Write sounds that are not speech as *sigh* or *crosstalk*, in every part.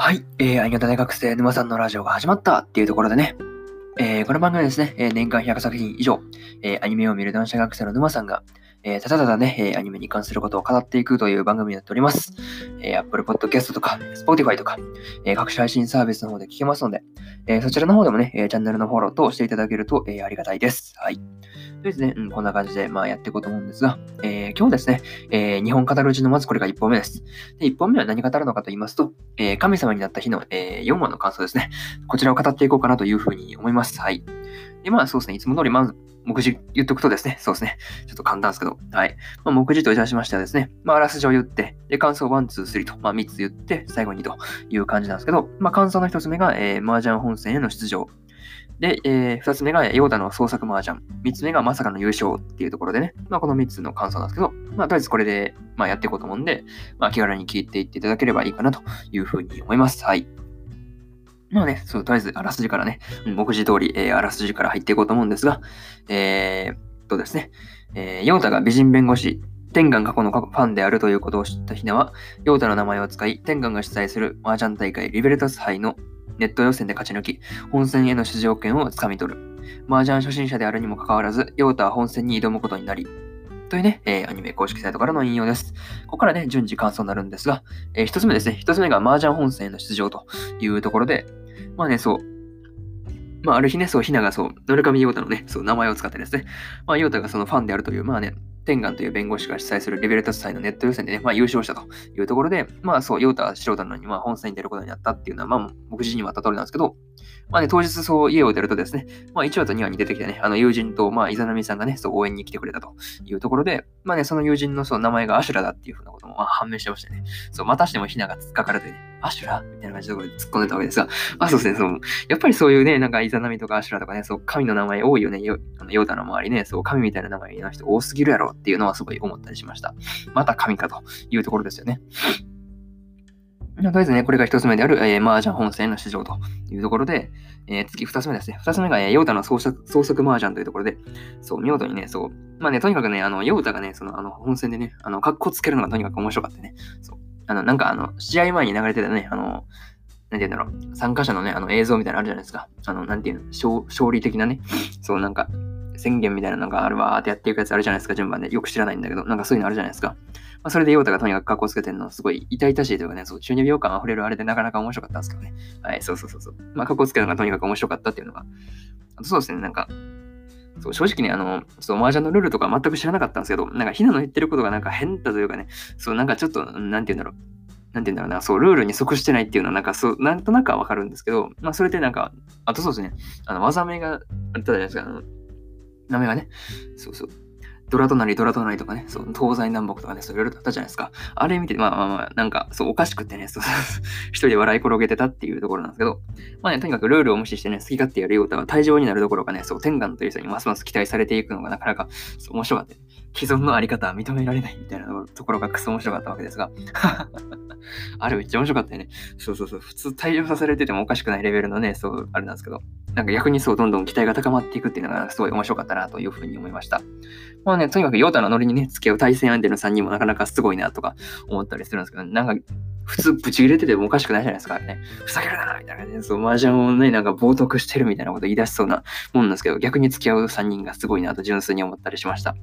はい、えー、ありがた大学生沼さんのラジオが始まったっていうところでね、えー、この番組はですね、え年間100作品以上、えー、アニメを見る男子学生の沼さんが、えー、ただただね、えアニメに関することを語っていくという番組になっております。え Apple Podcast とか、Spotify とか、え各種配信サービスの方で聞けますので、えそちらの方でもね、えチャンネルのフォローとしていただけると、えありがたいです。はい。ですね、うん、こんな感じで、まあ、やっていこうと思うんですが、えー、今日ですね、えー、日本語るうちのまずこれが1本目です。で、1本目は何語るのかと言いますと、えー、神様になった日の、えー、4話の感想ですね。こちらを語っていこうかなというふうに思います。はい。で、まあ、そうですね、いつも通り、まず、目次言っとくとですね、そうですね、ちょっと簡単ですけど、はい。まあ、目次といたしましてはですね、まあ、あらすじを言って、で、感想1、2、3と、まあ、3つ言って、最後にという感じなんですけど、まあ、感想の1つ目が、えー、麻雀本戦への出場。で、えー、二つ目がヨーダの創作麻雀。三つ目がまさかの優勝っていうところでね、まあ、この三つの感想なんですけど、まあ、とりあえずこれで、まあ、やっていこうと思うんで、まあ、気軽に聞いていっていただければいいかなというふうに思います。はい。まあね、そう、とりあえずあらすじからね、目次通り、えー、あらすじから入っていこうと思うんですが、えー、とですね、えー、ヨーダが美人弁護士、天眼過去のファンであるということを知ったひなは、ヨーダの名前を使い、天眼が主催する麻雀大会リベルタス杯のネット予選で勝ち抜き、本戦への出場権をつかみ取る。麻雀初心者であるにもかかわらず、ヨータは本戦に挑むことになり、というね、えー、アニメ公式サイトからの引用です。ここからね、順次感想になるんですが、えー、一つ目ですね、一つ目が麻雀本戦への出場というところで、まあね、そう、まあ、ある日ね、そう、ひながそう、ノルカミヨータのね、そう、名前を使ってですね、まあ、ヨータがそのファンであるという、まあね、天眼という弁護士が主催するレベルタス祭のネット予選でね、まあ優勝したというところで、まあそう、ヨータは素人なのに、まあ本戦に出ることになったっていうのは、まあ目次にもあった通りなんですけど、まあね、当日そう家を出るとですね、まあ1話と2話に出てきたね、あの友人と、まあイザナミさんがね、そう応援に来てくれたというところで、まあね、その友人のそう名前がアシュラだっていうふうなこともまあ判明してましてね、そう、またしてもヒナが突っかかるというね、アシュラみたいな感じのところで突っ込んでたわけですが、まあそうですね、そう、やっぱりそういうね、なんかイザナミとかアシュラとかね、そう、神の名前多いよね、ヨータの周りね、そう、神みたいな名前の人多すぎるやろっていうのはすごい思ったりしました。また神かというところですよね。とりあえずね、これが一つ目である、えー、麻雀本戦の出場というところで、えー、次二つ目ですね。二つ目が、えー、ヨータの創作創作麻雀というところで、そう、見事にね、そう、まあね、とにかくね、あの、ヨータがね、その、あの、本戦でね、あの、格好つけるのがとにかく面白かったね。そう。あの、なんかあの、試合前に流れてたね、あの、なんて言うんだろう、参加者のね、あの映像みたいなのあるじゃないですか。あの、なんていうの、勝利的なね、そうなんか、宣言みたいなのがあるわーってやっていくやつあるじゃないですか、順番で。よく知らないんだけど、なんかそういうのあるじゃないですか。まあ、それでヨータがとにかく格好つけてるの、すごい痛々しいというかね、そう、中二病感溢れるあれでなかなか面白かったんですけどね。はい、そうそうそうそう。まあ、格好つけるのがとにかく面白かったっていうのが。あとそうですね、なんか、そう正直ね、あの、そう、麻雀のルールとか全く知らなかったんですけど、なんか、ひなの言ってることがなんか変だというかね、そう、なんかちょっと、なんて言うんだろう。なんて言うんだろうな、そう、ルールに即してないっていうのは、なんか、そう、なんとなくはわかるんですけど、まあ、それでなんか、あとそうですね、あの、技名があったじゃないですか、あの、名前がね、そうそう。ドラ隣、ドラ隣とかね、そう、東西南北とかね、そういろいろあったじゃないですか。あれ見て、まあまあまあ、なんか、そう、おかしくってね、そう、*laughs* 一人で笑い転げてたっていうところなんですけど、まあね、とにかくルールを無視してね、好き勝手やるヨータは退場になるどころかね、そう、天眼という人にますます期待されていくのがなかなか、そう、面白かった。既存のあり方は認められないみたいなところがクソ面白かったわけですが、*laughs* あれめっちゃ面白かったよね。そうそうそう。普通退場させられててもおかしくないレベルのね、そう、あれなんですけど、なんか逆にそう、どんどん期待が高まっていくっていうのがすごい面白かったなというふうに思いました。まあね、とにかくヨータのノリにね、付き合う対戦相手の3人もなかなかすごいなとか思ったりするんですけど、なんか、普通ブチ切れててもおかしくないじゃないですか、ね。ふざけるなみたいなね、そう、麻雀をね、なんか冒涜してるみたいなこと言い出しそうなもんなんですけど、逆に付き合う3人がすごいなと純粋に思ったりしました。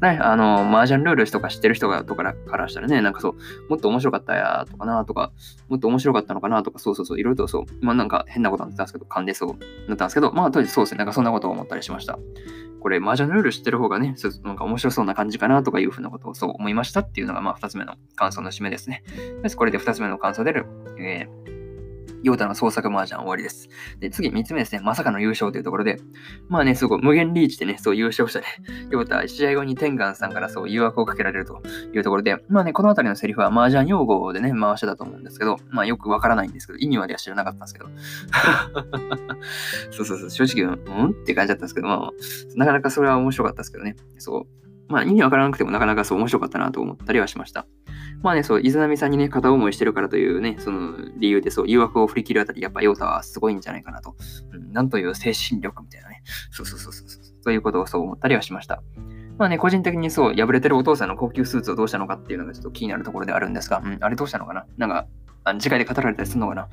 ね、あの、麻雀ルールとか知ってる人がとかからしたらね、なんかそう、もっと面白かったやとかなとか、もっと面白かったのかなとか、そうそうそう、いろいろとそう、まあなんか変なことになったんですけど、勘でそうなったんですけど、まあ当時そうですね、なんかそんなことを思ったりしました。これ、麻雀ルール知ってる方がね、なんか面白そうな感じかなとかいうふうなことをそう思いましたっていうのが、まあ二つ目の感想の締めですね。ですこれで二つ目の感想でる、えーヨータの創作麻雀終わりです。で、次、3つ目ですね。まさかの優勝というところで、まあね、すごい無限リーチでね、そう優勝したね、*laughs* ヨータ、試合後に天眼さんからそう誘惑をかけられるというところで、まあね、このあたりのセリフは麻雀用語でね、回してたと思うんですけど、まあよくわからないんですけど、意味までは知らなかったんですけど。*laughs* そうそうそう、正直、うん？って感じだったんですけど、まあ、なかなかそれは面白かったですけどね。そう。まあ意味わからなくてもなかなかそう面白かったなと思ったりはしました。まあね、そう、伊豆波さんにね、片思いしてるからというね、その理由で、そう、誘惑を振り切るあたり、やっぱヨータはすごいんじゃないかなと。うん、なんという精神力みたいなね。そうそうそうそう。そういうことをそう思ったりはしました。まあね、個人的にそう、破れてるお父さんの高級スーツをどうしたのかっていうのがちょっと気になるところであるんですが、うん、あれどうしたのかな？なんか、あ次回で語られたりするのかな？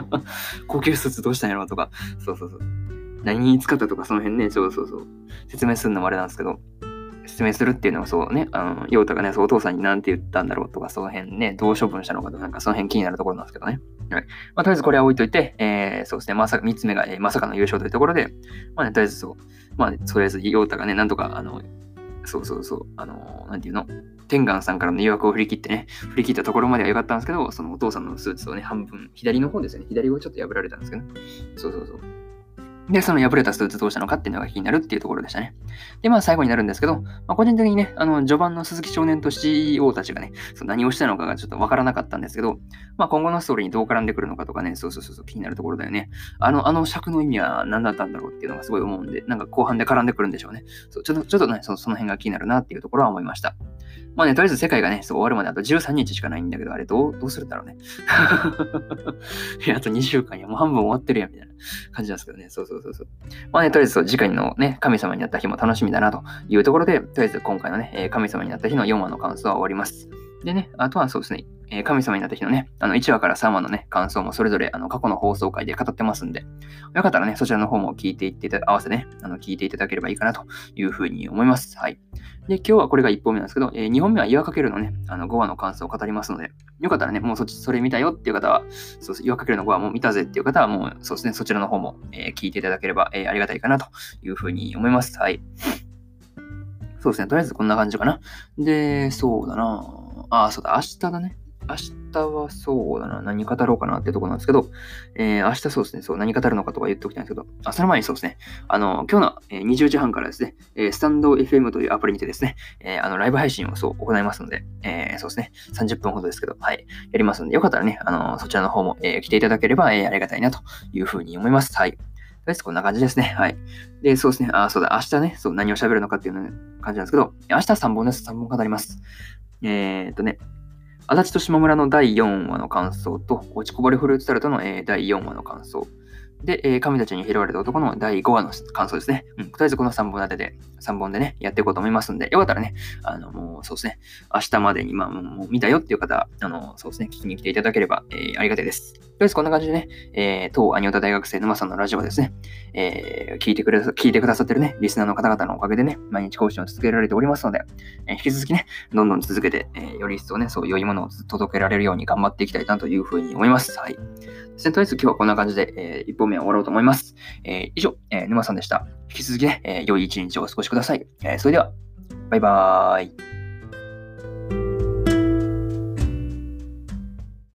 *laughs* 高級スーツどうしたんやろとか、そうそうそう。何に使ったとか、その辺ね、そうそうそう。説明するのもあれなんですけど、説明するっていうのがそうね、あの、ヨータがね、そうお父さんに何て言ったんだろうとか、その辺ね、どう処分したのかとか、なんかその辺気になるところなんですけどね。はい。まあ、とりあえずこれは置いといて、えー、そうですね、まさか、3つ目が、えー、まさかの優勝というところで、まあね、とりあえずそう、まあ、ね、とりあえずヨータがね、なんとか、あの、そうそうそう、あの、なんていうの、天眼さんからの誘惑を振り切ってね、振り切ったところまでは良かったんですけど、そのお父さんのスーツをね、半分、左の方ですよね、左をちょっと破られたんですけど、ね、そうそうそう。で、その破れたスーツどうしたのかっていうのが気になるっていうところでしたね。で、まあ最後になるんですけど、まあ、個人的にね、あの、序盤の鈴木少年と CEO たちがね、そ何をしたのかがちょっとわからなかったんですけど、まあ今後のストーリーにどう絡んでくるのかとかね、そうそうそうそう気になるところだよね。あの、あの尺の意味は何だったんだろうっていうのがすごい思うんで、なんか後半で絡んでくるんでしょうね。そうちょっと、ちょっとねそ、その辺が気になるなっていうところは思いました。まあね、とりあえず世界がね、そう終わるまであと13日しかないんだけど、あれどう、どうするんだろうね。*laughs* いや、あと2週間や、もう半分終わってるや、みたいな *laughs* 感じなんですけどね。そうそうそうそう。まあね、とりあえず次回のね、神様になった日も楽しみだなというところで、とりあえず今回のね、神様になった日の4話の感想は終わります。でね、あとはそうですね、え神様になった日のね、あの1話から3話のね、感想もそれぞれあの過去の放送回で語ってますんで、よかったらね、そちらの方も聞いていって合わせてね、あの聞いていただければいいかなというふうに思います。はい。で、今日はこれが1本目なんですけど、えー、2本目は岩かけるのね、あの5話の感想を語りますので、よかったらね、もうそっち、それ見たよっていう方は、そう岩かけるの5話も見たぜっていう方は、もうそうですね、そちらの方も、えー、聞いていただければ、えー、ありがたいかなというふうに思います。はい。そうですね、とりあえずこんな感じかな。で、そうだなああ、そうだ、明日だね。明日はそうだな、何語ろうかなってとこなんですけど、えー、明日そうですね、そう、何語るのかとか言っておきたいんですけど、あ、その前にそうですね、あの、今日の、え、20時半からですね、え、スタンド FM というアプリにてですね、えー、あの、ライブ配信をそう行いますので、えー、そうですね、30分ほどですけど、はい、やりますので、よかったらね、あの、そちらの方も、えー、来ていただければ、えー、ありがたいなというふうに思います。はい。とりあえずこんな感じですね。はい。で、そうですね。あ、そうだ。明日ね、そう、何を喋るのかっていう感じなんですけど、明日3本です。3本語ります。えー、っとね、足立と島村の第4話の感想と、落ちこぼれフルーツタルトの、えー、第4話の感想。で、えー、神たちに拾われた男の第5話の感想ですね。うん、とりあえずこの3本立てで、3本でね、やっていこうと思いますんで、よかったらね、あの、もうそうですね、明日までに、まあ、もう見たよっていう方、あの、そうですね、聞きに来ていただければ、えー、ありがたいです。とりあえずこんな感じでね、えー、当アニオタ大学生沼さんのラジオですね、えー、聞いてくれ、聞いてくださってるね、リスナーの方々のおかげでね、毎日更新を続けられておりますので、えー、引き続きね、どんどん続けて、えー、より一層ね、そう良いものを届けられるように頑張っていきたいなというふうに思います。はい。とりあえず今日はこんな感じで、えー、1本目は終わろうと思います。えー、以上、えー、沼さんでした。引き続きね、えー、良い一日をお過ごしください。えー、それでは、バイバーイ。